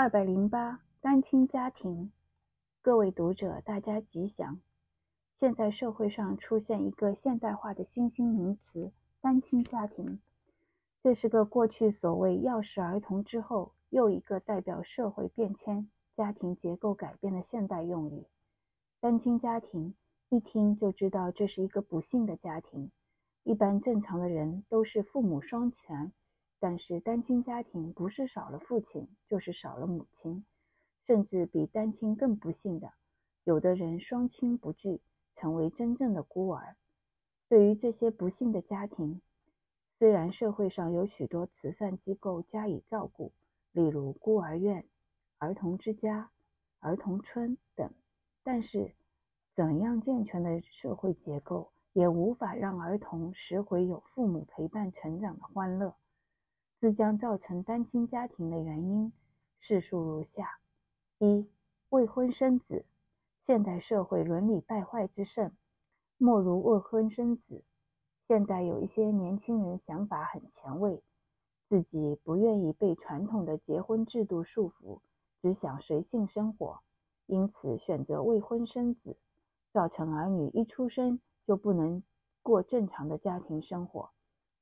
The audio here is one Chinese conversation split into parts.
二百零八，单亲家庭。各位读者，大家吉祥。现在社会上出现一个现代化的新兴名词——单亲家庭。这是个过去所谓钥匙儿童之后又一个代表社会变迁、家庭结构改变的现代用语。单亲家庭一听就知道这是一个不幸的家庭。一般正常的人都是父母双全。但是单亲家庭不是少了父亲，就是少了母亲，甚至比单亲更不幸的，有的人双亲不聚，成为真正的孤儿。对于这些不幸的家庭，虽然社会上有许多慈善机构加以照顾，例如孤儿院、儿童之家、儿童村等，但是怎样健全的社会结构，也无法让儿童拾回有父母陪伴成长的欢乐。自将造成单亲家庭的原因，叙述如下：一、未婚生子。现代社会伦理败坏之甚，莫如未婚生子。现代有一些年轻人想法很前卫，自己不愿意被传统的结婚制度束缚，只想随性生活，因此选择未婚生子，造成儿女一出生就不能过正常的家庭生活。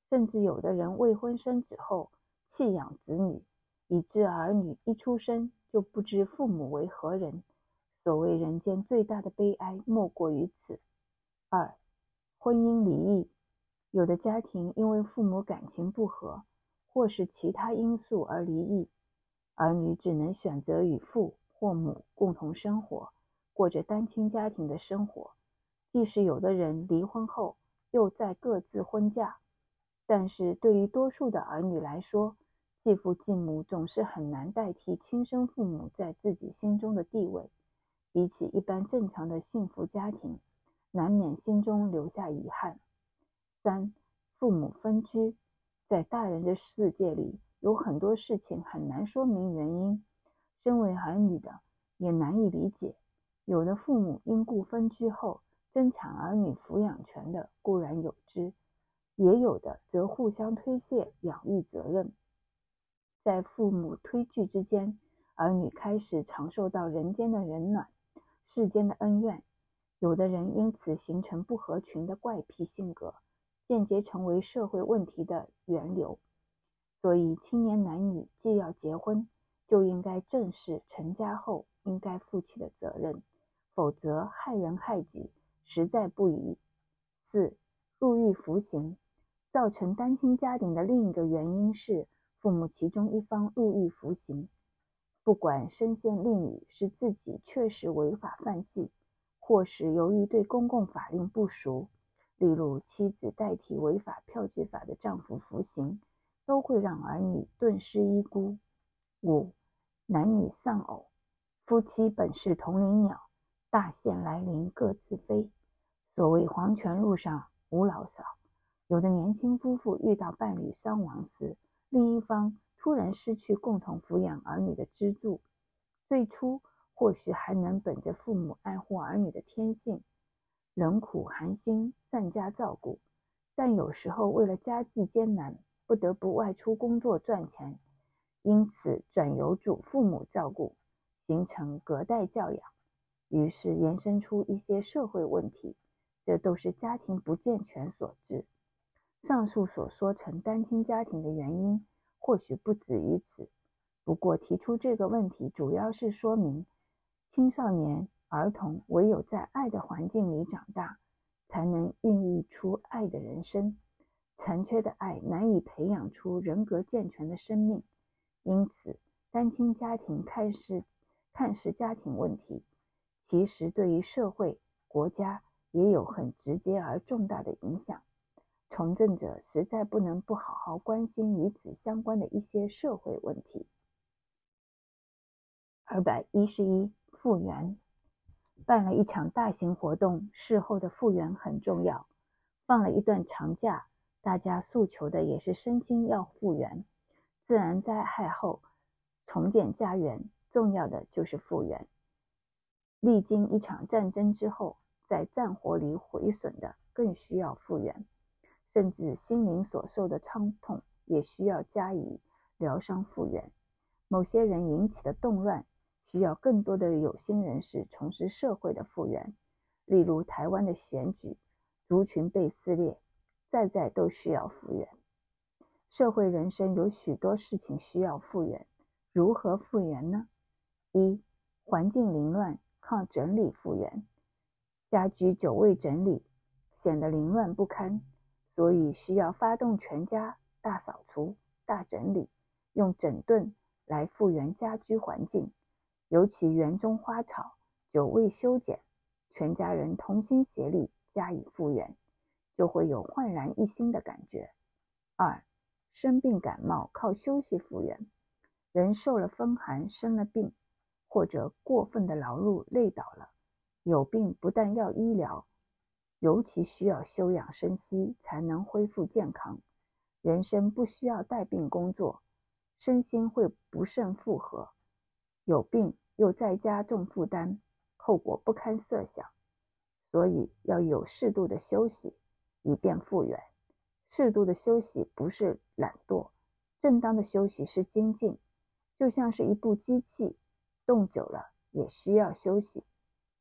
甚至有的人未婚生子后弃养子女，以致儿女一出生就不知父母为何人。所谓人间最大的悲哀，莫过于此。二、婚姻离异，有的家庭因为父母感情不和，或是其他因素而离异，儿女只能选择与父或母共同生活，过着单亲家庭的生活。即使有的人离婚后又再各自婚嫁。但是对于多数的儿女来说，继父继母总是很难代替亲生父母在自己心中的地位。比起一般正常的幸福家庭，难免心中留下遗憾。三、父母分居，在大人的世界里，有很多事情很难说明原因，身为儿女的也难以理解。有的父母因故分居后，争抢儿女抚养权的固然有之。也有的则互相推卸养育责任，在父母推拒之间，儿女开始尝受到人间的冷暖，世间的恩怨。有的人因此形成不合群的怪癖性格，间接成为社会问题的源流。所以，青年男女既要结婚，就应该正视成家后应该负起的责任，否则害人害己，实在不宜。四、入狱服刑。造成单亲家庭的另一个原因是，父母其中一方入狱服刑，不管身陷囹圄是自己确实违法犯纪，或是由于对公共法令不熟，例如妻子代替违法票据法的丈夫服刑，都会让儿女顿失一孤。五、男女丧偶，夫妻本是同林鸟，大限来临各自飞。所谓黄泉路上无老少。有的年轻夫妇遇到伴侣伤亡时，另一方突然失去共同抚养儿女的支柱。最初或许还能本着父母爱护儿女的天性，忍苦含辛善加照顾，但有时候为了家计艰难，不得不外出工作赚钱，因此转由祖父母照顾，形成隔代教养，于是延伸出一些社会问题，这都是家庭不健全所致。上述所说成单亲家庭的原因，或许不止于此。不过提出这个问题，主要是说明青少年儿童唯有在爱的环境里长大，才能孕育出爱的人生。残缺的爱难以培养出人格健全的生命。因此，单亲家庭看似看似家庭问题，其实对于社会、国家也有很直接而重大的影响。从政者实在不能不好好关心与此相关的一些社会问题。二百一十一，复原。办了一场大型活动，事后的复原很重要。放了一段长假，大家诉求的也是身心要复原。自然灾害后重建家园，重要的就是复原。历经一场战争之后，在战火里毁损的更需要复原。甚至心灵所受的伤痛也需要加以疗伤复原。某些人引起的动乱，需要更多的有心人士从事社会的复原。例如台湾的选举，族群被撕裂，在在都需要复原。社会人生有许多事情需要复原，如何复原呢？一、环境凌乱，靠整理复原。家居久未整理，显得凌乱不堪，所以需要发动全家大扫除、大整理，用整顿来复原家居环境。尤其园中花草久未修剪，全家人同心协力加以复原，就会有焕然一新的感觉。二、生病感冒靠休息复原，人受了风寒生了病，或者过分的劳碌累倒了，有病不但要医疗，尤其需要休养生息才能恢复健康。人生不需要带病工作，身心会不胜负荷，有病又再加重负担，后果不堪设想。所以要有适度的休息，以便复原。适度的休息不是懒惰，正当的休息是精进。就像是一部机器，动久了也需要休息。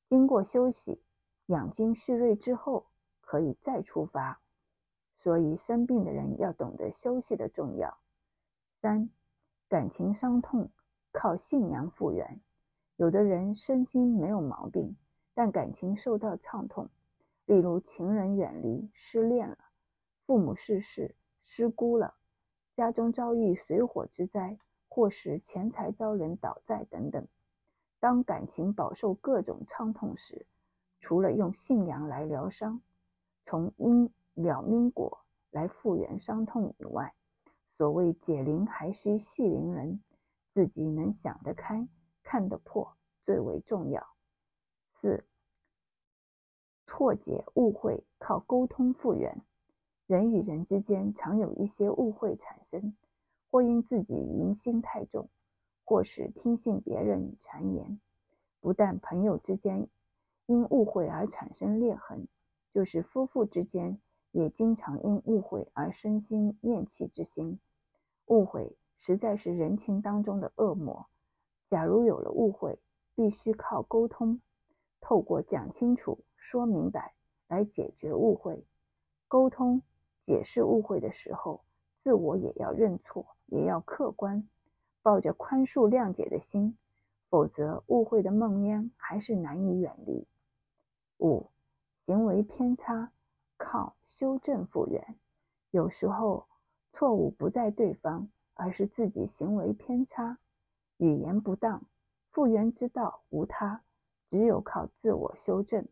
经过休息，养精蓄锐之后，可以再出发。所以生病的人要懂得休息的重要。三，感情伤痛靠信仰复原。有的人身心没有毛病，但感情受到创痛，例如情人远离、失恋了。父母逝世、失孤了，家中遭遇水火之灾，或是钱财遭人倒债等等。当感情饱受各种伤痛时，除了用信仰来疗伤，从因了因果来复原伤痛以外，所谓解铃还须系铃人，自己能想得开、看得破最为重要。四、错解误会靠沟通复原。人与人之间常有一些误会产生，或因自己疑心太重，或是听信别人谗言。不但朋友之间因误会而产生裂痕，就是夫妇之间也经常因误会而生心念气之心。误会实在是人情当中的恶魔。假如有了误会，必须靠沟通，透过讲清楚、说明白来解决误会。沟通。解释误会的时候，自我也要认错，也要客观，抱着宽恕谅解的心，否则误会的梦魇还是难以远离。五、行为偏差靠修正复原。有时候错误不在对方，而是自己行为偏差，语言不当，复原之道无他，只有靠自我修正。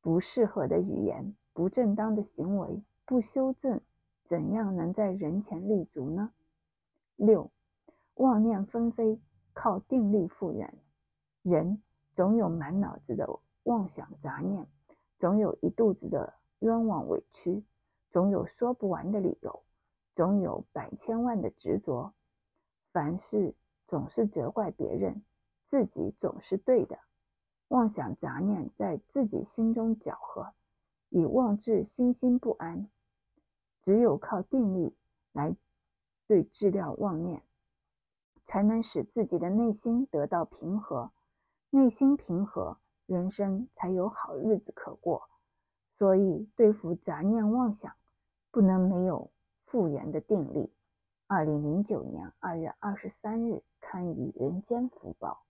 不适合的语言，不正当的行为。不修正，怎样能在人前立足呢？六，妄念纷飞，靠定力复原。人总有满脑子的妄想杂念，总有一肚子的冤枉委屈，总有说不完的理由，总有百千万的执着。凡事总是责怪别人，自己总是对的。妄想杂念在自己心中搅和。以妄志心心不安，只有靠定力来对治疗妄念，才能使自己的内心得到平和。内心平和，人生才有好日子可过。所以，对付杂念妄想，不能没有复原的定力。二零零九年二月二十三日刊于《人间福报》。